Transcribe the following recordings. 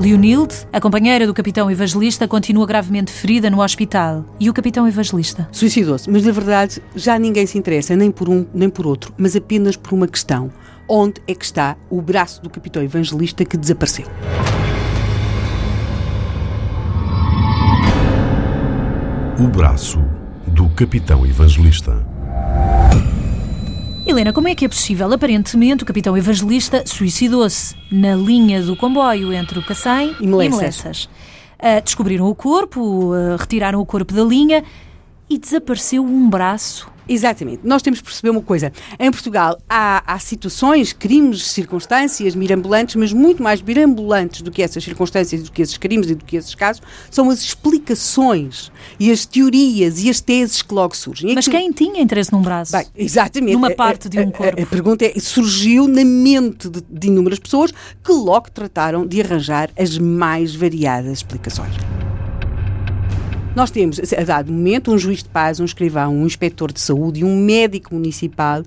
Leonilde, a companheira do capitão evangelista, continua gravemente ferida no hospital. E o capitão evangelista? Suicidou-se, mas na verdade já ninguém se interessa, nem por um nem por outro, mas apenas por uma questão: onde é que está o braço do capitão evangelista que desapareceu? O braço do capitão evangelista. Helena, como é que é possível? Aparentemente, o capitão evangelista suicidou-se na linha do comboio entre o Cacém e Melessas. Uh, descobriram o corpo, uh, retiraram o corpo da linha e desapareceu um braço Exatamente. Nós temos que perceber uma coisa. Em Portugal há, há situações, crimes, circunstâncias mirambulantes, mas muito mais mirambulantes do que essas circunstâncias, do que esses crimes e do que esses casos, são as explicações e as teorias e as teses que logo surgem. Mas que... quem tinha interesse num braço? Bem, exatamente. Numa parte de um corpo. A, a, a pergunta é, surgiu na mente de, de inúmeras pessoas que logo trataram de arranjar as mais variadas explicações. Nós temos, a dado momento, um juiz de paz, um escrivão, um inspetor de saúde e um médico municipal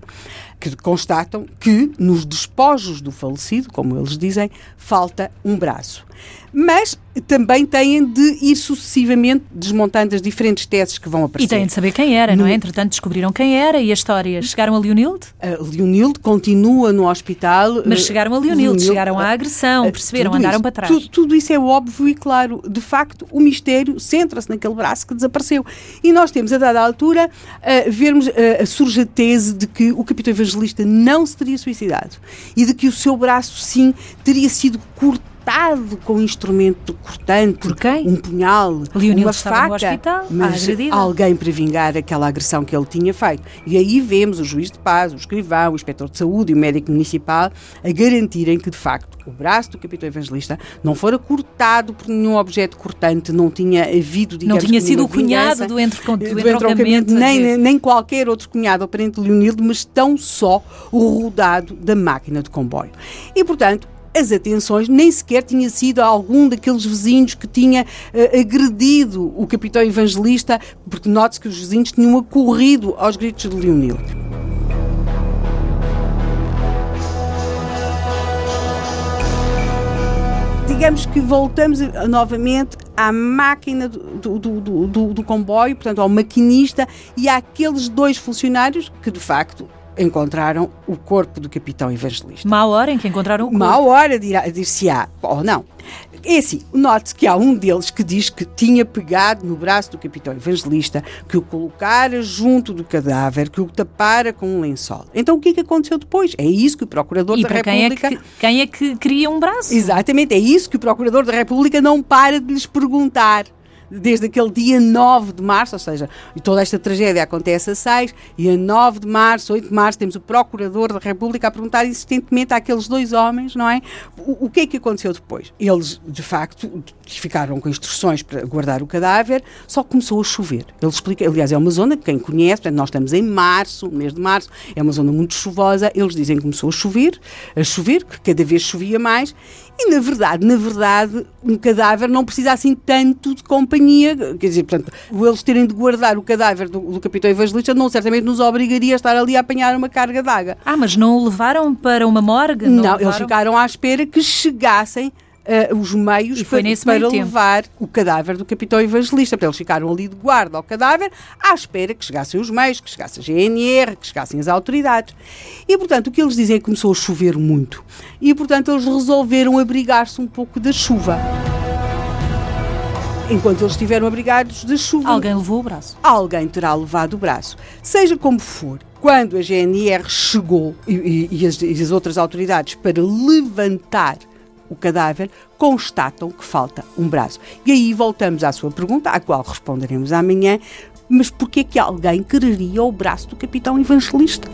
que constatam que nos despojos do falecido, como eles dizem, falta um braço mas também têm de ir sucessivamente desmontando as diferentes teses que vão aparecer. E têm de saber quem era, no... não é? Entretanto, descobriram quem era e a história. Chegaram a Leonilde? A Leonilde continua no hospital. Mas chegaram a Leonilde, Leonilde chegaram à agressão, perceberam, andaram isso, para trás. Tudo, tudo, isso é óbvio e claro. De facto, o mistério centra-se naquele braço que desapareceu. E nós temos, a dada altura, a vermos a, surge a tese de que o capitão evangelista não se teria suicidado e de que o seu braço, sim, teria sido cortado cortado com um instrumento cortante. Por quem? Um punhal, Leonil uma faca. Hospital, mas alguém para vingar aquela agressão que ele tinha feito. E aí vemos o juiz de paz, o escrivão, o inspetor de saúde e o médico municipal a garantirem que, de facto, o braço do capitão evangelista não fora cortado por nenhum objeto cortante, não tinha havido, digamos, Não tinha sido o cunhado do, entre, do, do entroncamento. Nem, nem qualquer outro cunhado aparente de Leonildo, mas tão só o rodado da máquina de comboio. E, portanto, as atenções, nem sequer tinha sido algum daqueles vizinhos que tinha uh, agredido o capitão evangelista, porque note-se que os vizinhos tinham acorrido aos gritos de Leonildo. Digamos que voltamos novamente à máquina do, do, do, do, comboio, portanto, ao maquinista e àqueles dois funcionários que, de facto, encontraram o corpo do capitão evangelista. Má hora em que encontraram o corpo. Má hora, dir-se-á, ou não. É assim, note que há um deles que diz que tinha pegado no braço do capitão evangelista, que o colocara junto do cadáver, que o tapara com um lençol. Então o que é que aconteceu depois? É isso que o Procurador e da República... Quem é, que, quem é que queria um braço? Exatamente, é isso que o Procurador da República não para de lhes perguntar desde aquele dia 9 de março, ou seja, toda esta tragédia acontece a 6, e a 9 de março, 8 de março, temos o Procurador da República a perguntar insistentemente àqueles dois homens, não é? O, o que é que aconteceu depois? Eles, de facto, ficaram com instruções para guardar o cadáver, só começou a chover. Ele explica, aliás, é uma zona que quem conhece, portanto, nós estamos em março, mês de março, é uma zona muito chuvosa, eles dizem que começou a chover, a chover, que cada vez chovia mais, e na verdade, na verdade, um cadáver não precisa assim tanto de companhia. Quer dizer, portanto, eles terem de guardar o cadáver do, do capitão evangelista não certamente nos obrigaria a estar ali a apanhar uma carga d'água. Ah, mas não o levaram para uma morgue? Não, não eles ficaram à espera que chegassem uh, os meios para, para levar o cadáver do capitão evangelista. Para eles ficaram ali de guarda ao cadáver, à espera que chegassem os meios, que chegasse a GNR, que chegassem as autoridades. E, portanto, o que eles dizem é que começou a chover muito. E, portanto, eles resolveram abrigar-se um pouco da chuva enquanto eles estiveram abrigados da chuva. Alguém levou o braço. Alguém terá levado o braço. Seja como for, quando a GNR chegou e, e, e, as, e as, outras autoridades para levantar o cadáver, constatam que falta um braço. E aí voltamos à sua pergunta, à qual responderemos amanhã, mas porquê que alguém quereria o braço do capitão evangelista?